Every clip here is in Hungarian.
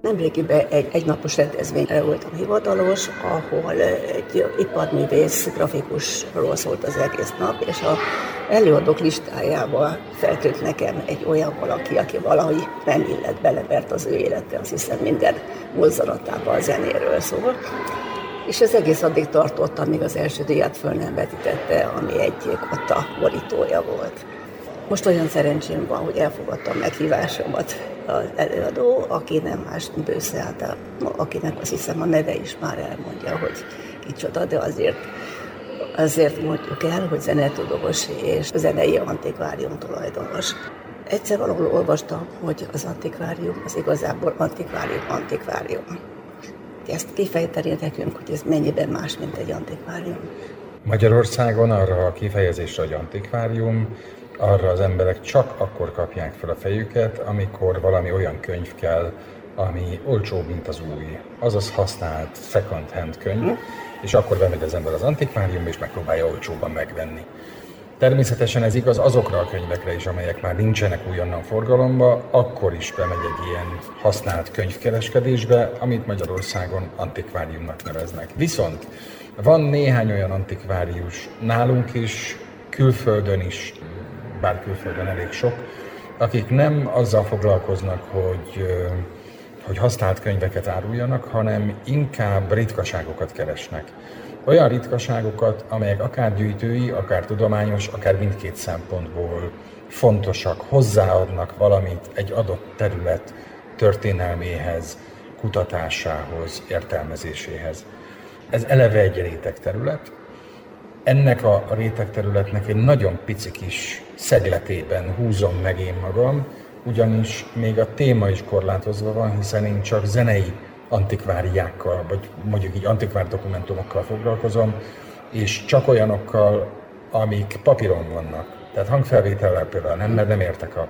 Nemrégiben egy egynapos rendezvényre voltam hivatalos, ahol egy iparművész, grafikusról szólt az egész nap, és a előadók listájába feltűnt nekem egy olyan valaki, aki valahogy nem illet bele, mert az ő élete, azt hiszem minden mozzanatában a zenéről szól. És ez egész addig tartott, amíg az első díjat föl nem vetítette, ami egy kotta borítója volt. Most olyan szerencsém van, hogy elfogadtam meghívásomat az előadó, aki nem más Bősze által, akinek azt hiszem a neve is már elmondja, hogy kicsoda, de azért azért mondjuk el, hogy zenetudós és zenei antikvárium tulajdonos. Egyszer valahol olvastam, hogy az antikvárium az igazából antikvárium, antikvárium. Ezt kifejteni nekünk, hogy ez mennyiben más, mint egy antikvárium. Magyarországon arra a kifejezésre, hogy antikvárium, arra az emberek csak akkor kapják fel a fejüket, amikor valami olyan könyv kell, ami olcsóbb, mint az új. Azaz használt second hand könyv, és akkor bemegy az ember az antikváriumba, és megpróbálja olcsóban megvenni. Természetesen ez igaz azokra a könyvekre is, amelyek már nincsenek újonnan forgalomba, akkor is bemegy egy ilyen használt könyvkereskedésbe, amit Magyarországon antikváriumnak neveznek. Viszont van néhány olyan antikvárius nálunk is, külföldön is, bár külföldön elég sok, akik nem azzal foglalkoznak, hogy hogy használt könyveket áruljanak, hanem inkább ritkaságokat keresnek. Olyan ritkaságokat, amelyek akár gyűjtői, akár tudományos, akár mindkét szempontból fontosak, hozzáadnak valamit egy adott terület történelméhez, kutatásához, értelmezéséhez. Ez eleve egy réteg terület. Ennek a réteg területnek egy nagyon pici kis szegletében húzom meg én magam, ugyanis még a téma is korlátozva van, hiszen én csak zenei antikváriákkal, vagy mondjuk így antikvár dokumentumokkal foglalkozom, és csak olyanokkal, amik papíron vannak. Tehát hangfelvétellel például nem, mert nem értek a,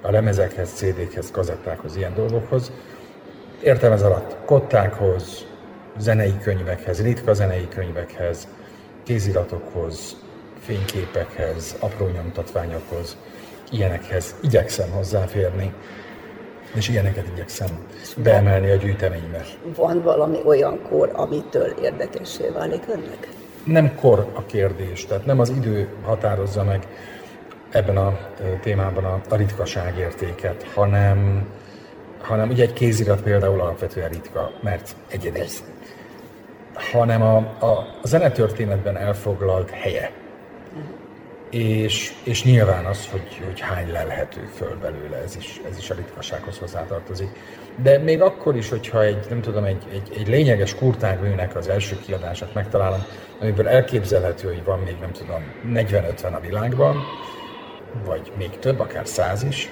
a lemezekhez, CD-khez, kazettákhoz, ilyen dolgokhoz. Értem ez alatt kottákhoz, zenei könyvekhez, ritka zenei könyvekhez, kéziratokhoz, fényképekhez, apró nyomtatványokhoz, ilyenekhez igyekszem hozzáférni, és ilyeneket igyekszem beemelni a gyűjteménybe. Van valami olyan kor, amitől érdekessé válik önnek? Nem kor a kérdés, tehát nem az idő határozza meg ebben a témában a, a ritkaság értéket, hanem, hanem ugye egy kézirat például alapvetően ritka, mert egyedi. Hanem a, a, zenetörténetben elfoglalt helye és, és nyilván az, hogy, hogy hány lelhető föl belőle, ez is, ez is a ritkasághoz hozzátartozik. De még akkor is, hogyha egy, nem tudom, egy, egy, egy lényeges kurtágműnek az első kiadását megtalálom, amiből elképzelhető, hogy van még, nem tudom, 40-50 a világban, vagy még több, akár száz is,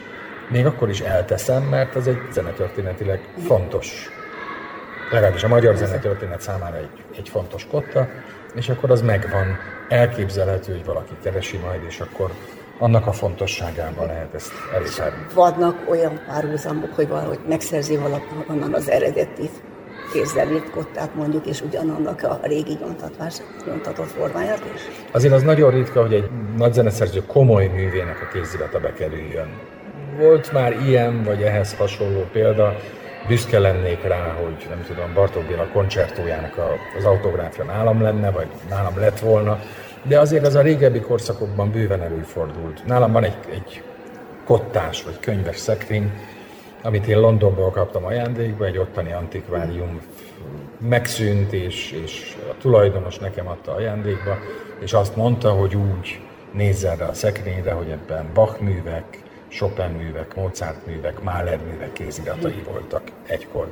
még akkor is elteszem, mert ez egy zenetörténetileg fontos, legalábbis a magyar zenetörténet számára egy, egy fontos kotta, és akkor az megvan elképzelhető, hogy valaki keresi majd, és akkor annak a fontosságában lehet ezt elismerni. Vannak olyan párhuzamok, hogy valahogy megszerzi valahonnan az eredeti kézzel írt kottát mondjuk, és ugyanannak a régi nyomtatvás, nyomtatott formáját is? Azért az nagyon ritka, hogy egy nagy zeneszerző komoly művének a kézirata bekerüljön. Volt már ilyen, vagy ehhez hasonló példa, büszke lennék rá, hogy nem tudom, Bartók Béla koncertójának az autográfja nálam lenne, vagy nálam lett volna, de azért az a régebbi korszakokban bőven előfordult. Nálam van egy, egy kottás vagy könyves szekrény, amit én Londonból kaptam ajándékba, egy ottani antikvárium megszűnt, és, és a tulajdonos nekem adta ajándékba, és azt mondta, hogy úgy nézzen rá a szekrényre, hogy ebben Bach művek, Chopin művek, Mozart művek, Mahler művek kéziratai voltak egykor.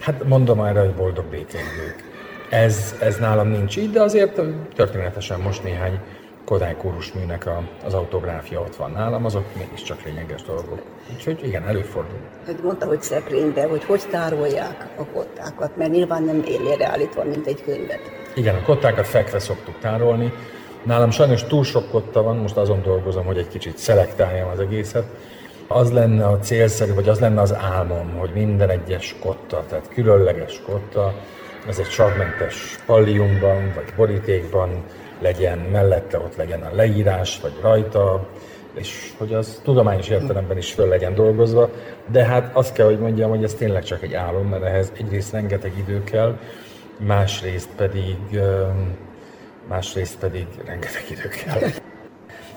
Hát mondom erre, hogy boldog békénylők. Ez, ez nálam nincs így, de azért történetesen most néhány Kodály műnek a, az autográfia ott van nálam, azok mégiscsak lényeges dolgok. Úgyhogy igen, előfordul. Hát mondta, hogy szekrénybe, hogy hogy tárolják a kottákat, mert nyilván nem élére állítva, mint egy könyvet. Igen, a kottákat fekve szoktuk tárolni, Nálam sajnos túl sok kotta van, most azon dolgozom, hogy egy kicsit szelektáljam az egészet. Az lenne a célszerű, vagy az lenne az álmom, hogy minden egyes kotta, tehát különleges kotta, ez egy savmentes palliumban, vagy borítékban legyen, mellette ott legyen a leírás, vagy rajta, és hogy az tudományos értelemben is föl legyen dolgozva, de hát azt kell, hogy mondjam, hogy ez tényleg csak egy álom, mert ehhez egyrészt rengeteg idő kell, másrészt pedig, másrészt pedig rengeteg idő kell.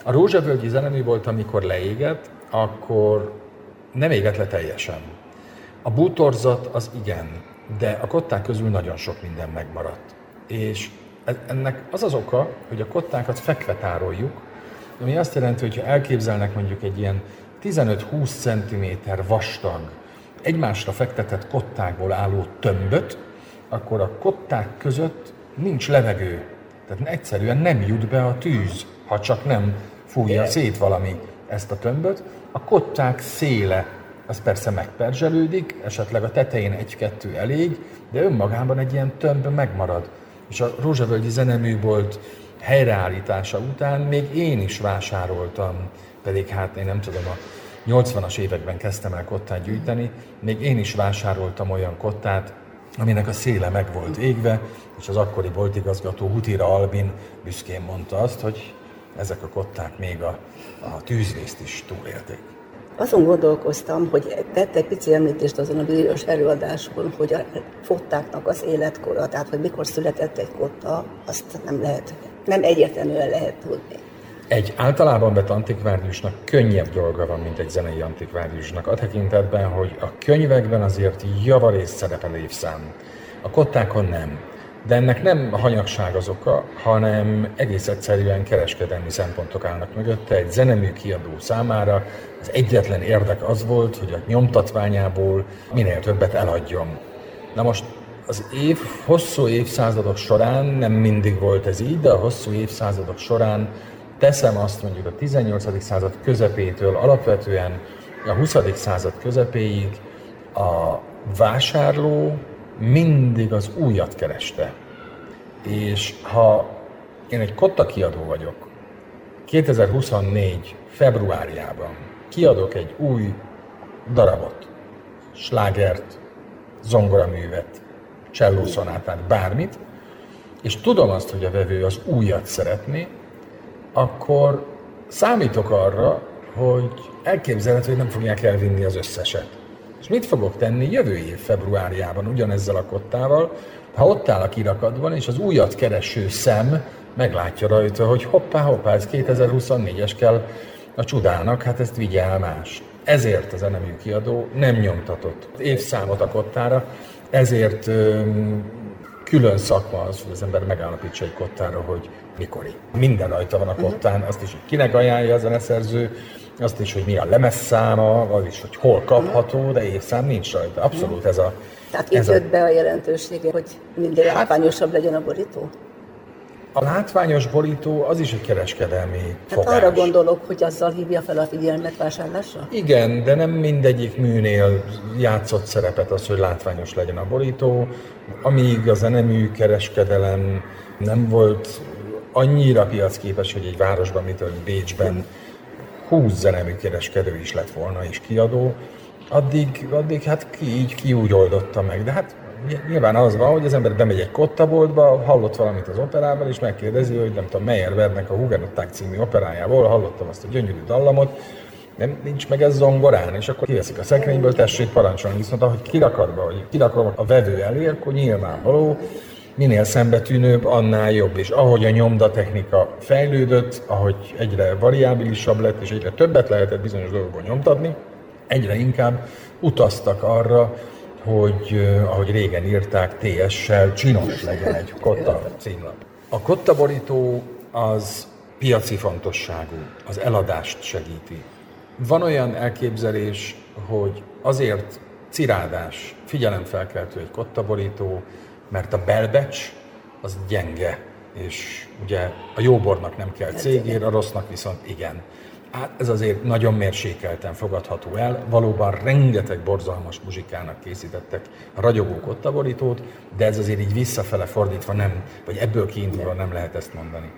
A rózsavölgyi zenemű volt, amikor leégett, akkor nem égett le teljesen. A bútorzat az igen, de a kották közül nagyon sok minden megmaradt. És ennek az az oka, hogy a kottákat fekve tároljuk, ami azt jelenti, hogy ha elképzelnek mondjuk egy ilyen 15-20 cm vastag, egymásra fektetett kottákból álló tömböt, akkor a kották között nincs levegő. Tehát egyszerűen nem jut be a tűz, ha csak nem fújja szét valami ezt a tömböt. A kották széle az persze megperzselődik, esetleg a tetején egy-kettő elég, de önmagában egy ilyen tömb megmarad. És a Rózsavölgyi zeneműbolt helyreállítása után még én is vásároltam, pedig hát én nem tudom, a 80-as években kezdtem el kottát gyűjteni, még én is vásároltam olyan kottát, aminek a széle meg volt égve, és az akkori boltigazgató Hutira Albin büszkén mondta azt, hogy ezek a kották még a, a tűzvészt is túlélték. Azon gondolkoztam, hogy tette egy pici említést azon a bizonyos előadáson, hogy a fottáknak az életkora, tehát hogy mikor született egy kotta, azt nem lehet, nem egyértelműen lehet tudni. Egy általában vett antikváriusnak könnyebb dolga van, mint egy zenei antikváriusnak, a tekintetben, hogy a könyvekben azért javarészt szerepel évszám. A kottákon nem. De ennek nem hanyagság az oka, hanem egész egyszerűen kereskedelmi szempontok állnak mögötte. Egy zenemű kiadó számára az egyetlen érdek az volt, hogy a nyomtatványából minél többet eladjon. Na most az év, hosszú évszázadok során, nem mindig volt ez így, de a hosszú évszázadok során teszem azt mondjuk a 18. század közepétől alapvetően a 20. század közepéig a vásárló mindig az újat kereste. És ha én egy kotta kiadó vagyok, 2024. februárjában kiadok egy új darabot, slágert, zongoraművet, csellószonátát, bármit, és tudom azt, hogy a vevő az újat szeretné, akkor számítok arra, hogy elképzelhető, hogy nem fogják elvinni az összeset. És mit fogok tenni jövő év februárjában ugyanezzel a kottával, ha ott áll a kirakatban, és az újat kereső szem meglátja rajta, hogy hoppá, hoppá, ez 2024-es kell a csudának, hát ezt vigye el más. Ezért az enemű kiadó nem nyomtatott évszámot a kottára, ezért külön szakma az, hogy az ember megállapítsa egy kottára, hogy mikori. Minden rajta van a kottán, azt is, hogy kinek ajánlja a zeneszerző, azt is, hogy mi a lemezszáma, az is, hogy hol kapható, de évszám nincs rajta. Abszolút ez a... Tehát itt jött a... be a jelentősége, hogy mindig hát, látványosabb legyen a borító? A látványos borító az is egy kereskedelmi hát fogás. arra gondolok, hogy azzal hívja fel a figyelmet vásárlásra? Igen, de nem mindegyik műnél játszott szerepet az, hogy látványos legyen a borító. Amíg a zenemű kereskedelem nem volt annyira piacképes, hogy egy városban, mint Bécsben 20 zenemű kereskedő is lett volna és kiadó, addig, addig hát ki így, ki úgy oldotta meg. De hát nyilván az van, hogy az ember bemegy egy kottaboltba, hallott valamit az operában, és megkérdezi, hogy nem tudom, Meyerbeernek a Hugenották című operájából hallottam azt a gyönyörű dallamot, nem, nincs meg ez zongorán, és akkor kiveszik a szekrényből, tessék parancsolni, viszont ahogy kirakadva, hogy kirakom a vevő elé, akkor nyilvánvaló, minél szembetűnőbb, annál jobb. És ahogy a nyomdatechnika fejlődött, ahogy egyre variábilisabb lett, és egyre többet lehetett bizonyos dolgokból nyomtatni, egyre inkább utaztak arra, hogy ahogy régen írták, TS-sel csinos legyen egy kotta címlap. A kottaborító az piaci fontosságú, az eladást segíti. Van olyan elképzelés, hogy azért cirádás, figyelemfelkeltő egy kottaborító, mert a belbecs az gyenge, és ugye a jóbornak nem kell cégér, a rossznak viszont igen. Hát ez azért nagyon mérsékelten fogadható el. Valóban rengeteg borzalmas muzsikának készítettek a ragyogó kottaborítót, de ez azért így visszafele fordítva nem, vagy ebből kiindulva nem lehet ezt mondani.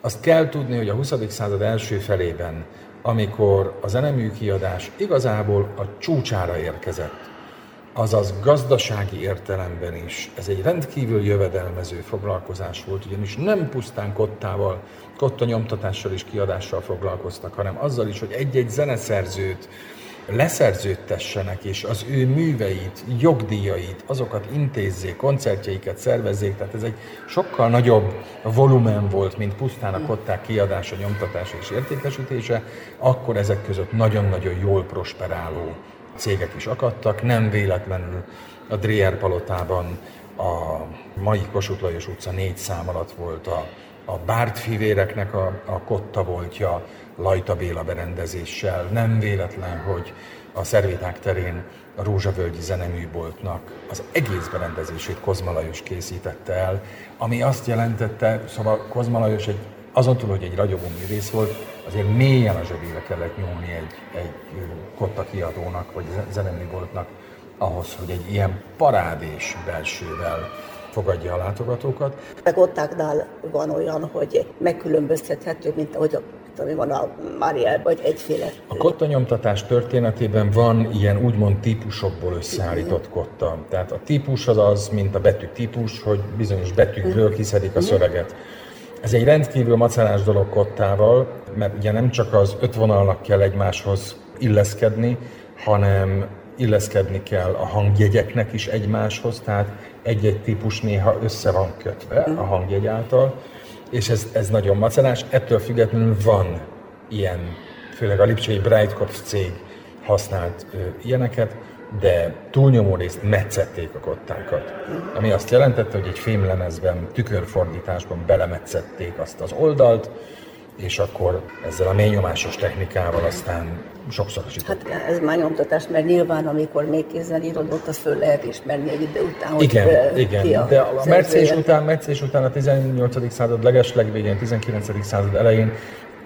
Azt kell tudni, hogy a 20. század első felében, amikor a zenemű kiadás igazából a csúcsára érkezett, azaz gazdasági értelemben is. Ez egy rendkívül jövedelmező foglalkozás volt, ugyanis nem pusztán kottával, kotta nyomtatással és kiadással foglalkoztak, hanem azzal is, hogy egy-egy zeneszerzőt leszerződtessenek, és az ő műveit, jogdíjait, azokat intézzék, koncertjeiket szervezzék, tehát ez egy sokkal nagyobb volumen volt, mint pusztán a kották kiadása, nyomtatása és értékesítése, akkor ezek között nagyon-nagyon jól prosperáló cégek is akadtak, nem véletlenül a Dreher palotában a mai Kossuth Lajos utca négy szám alatt volt a, a Bárt fivéreknek a, a kotta voltja, Lajta Béla berendezéssel. Nem véletlen, hogy a Szervéták terén a Rózsavölgyi zeneműboltnak az egész berendezését Kozma Lajos készítette el, ami azt jelentette, szóval Kozma Lajos egy, azon túl, hogy egy ragyogó művész volt, azért mélyen a zsebébe kellett nyúlni egy, egy kotta kiadónak, vagy zeneműboltnak ahhoz, hogy egy ilyen parádés belsővel fogadja a látogatókat. A kottáknál van olyan, hogy megkülönböztethető, mint ahogy a ami van a Mariel, vagy egyféle. A kotta nyomtatás történetében van ilyen úgymond típusokból összeállított kotta. Tehát a típus az az, mint a betű típus, hogy bizonyos betűkből kiszedik a szöveget. Ez egy rendkívül macerás dolog kottával, mert ugye nem csak az öt vonalnak kell egymáshoz illeszkedni, hanem illeszkedni kell a hangjegyeknek is egymáshoz, tehát egy-egy típus néha össze van kötve a hangjegy által, és ez, ez nagyon macerás. Ettől függetlenül van ilyen, főleg a Lipcsei Breitkopf cég használt ö, ilyeneket, de túlnyomó részt metszették a kottákat. Ami azt jelentette, hogy egy fémlemezben, tükörfordításban belemetszették azt az oldalt, és akkor ezzel a mélynyomásos technikával aztán sokszor Hát ez már nyomtatás, mert nyilván amikor még kézzel írod, ott az föl lehet ismerni egy idő után, hogy Igen, igen. A de a Mercés után, Mercés után a 18. század legeslegvégén, 19. század elején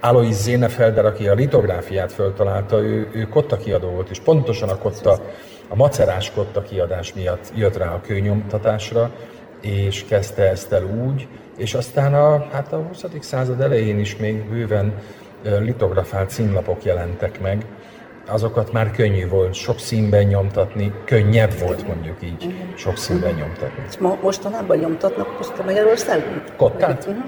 Alois Zénefelder, aki a litográfiát föltalálta, ő, ő kotta kiadó volt, és pontosan a kotta, a macerás kotta kiadás miatt jött rá a kőnyomtatásra, és kezdte ezt el úgy, és aztán a, hát a 20. század elején is még bőven litografált színlapok jelentek meg, azokat már könnyű volt sok színben nyomtatni, könnyebb volt mondjuk így sok színben nyomtatni. És ma, mostanában nyomtatnak most a Magyarországon? Kottát? Uh-huh.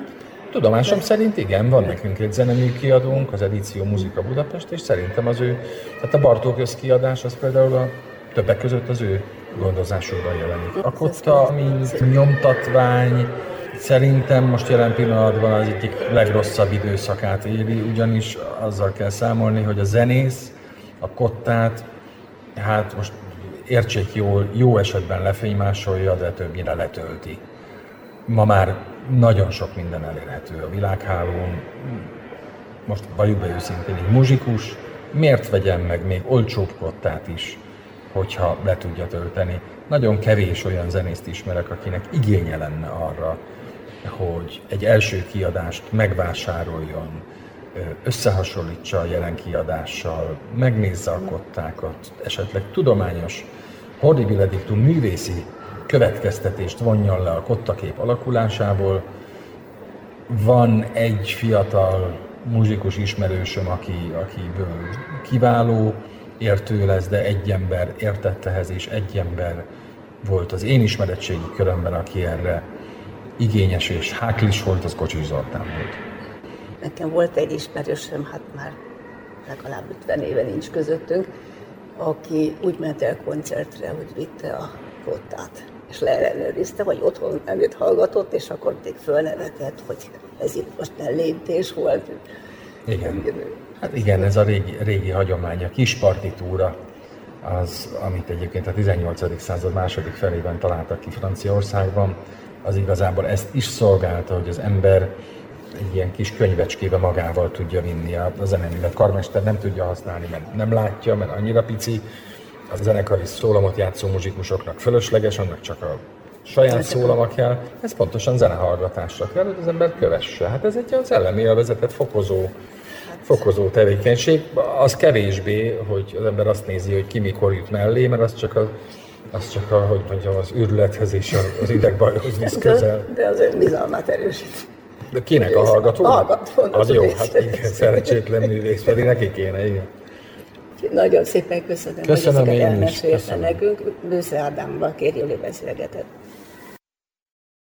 Tudomásom szerint igen, van nekünk egy zenemű kiadónk, az Edíció Muzika Budapest, és szerintem az ő, tehát a Bartók összkiadás az például a többek között az ő gondozásúban jelenik. A kotta, mint nyomtatvány, Szerintem most jelen pillanatban az egyik legrosszabb időszakát éli, ugyanis azzal kell számolni, hogy a zenész a kottát, hát most értsék jól, jó esetben lefénymásolja, de többnyire letölti. Ma már nagyon sok minden elérhető a világhálón. Most valljuk be őszintén, egy muzsikus miért vegyen meg még olcsóbb kottát is, hogyha le tudja tölteni. Nagyon kevés olyan zenészt ismerek, akinek igénye lenne arra, hogy egy első kiadást megvásároljon, összehasonlítsa a jelen kiadással, megnézze a kottákat, esetleg tudományos, horribile művészi következtetést vonjon le a kottakép alakulásából. Van egy fiatal muzsikus ismerősöm, aki, akiből kiváló értő lesz, de egy ember értett ehhez, és egy ember volt az én ismeretségi körömben, aki erre igényes és háklis volt, az Kocsis Zoltán volt. Nekem volt egy ismerősöm, hát már legalább 50 éve nincs közöttünk, aki úgy ment el koncertre, hogy vitte a kottát, és leellenőrizte, vagy otthon előtt hallgatott, és akkor még fölnevetett, hogy ez itt most nem léptés volt. Igen. Hát igen, ez a régi, régi hagyomány, a kis partitúra, az, amit egyébként a 18. század második felében találtak ki Franciaországban, az igazából ezt is szolgálta, hogy az ember egy ilyen kis könyvecskébe magával tudja vinni a, a zeneművet. Karmester nem tudja használni, mert nem látja, mert annyira pici. A zenekari szólamot játszó muzsikusoknak fölösleges, annak csak a saját szólama kell. Ez pontosan zenehallgatásra kell, hogy az ember kövesse. Hát ez egy az elemi élvezetet fokozó fokozó tevékenység. Az kevésbé, hogy az ember azt nézi, hogy ki mikor jut mellé, mert az csak a az csak a, hogy mondjam, az őrülethez és az idegbajhoz visz közel. De, de az önbizalmát erősít. De kinek a hallgató? Hallgató. Az jó, hát igen, szerencsétlen művész, pedig neki kéne, igen. Nagyon szépen köszönöm, Köszönöm hogy ezeket elmesélte nekünk. Bősze Ádámmal Kérjüli beszélgetett.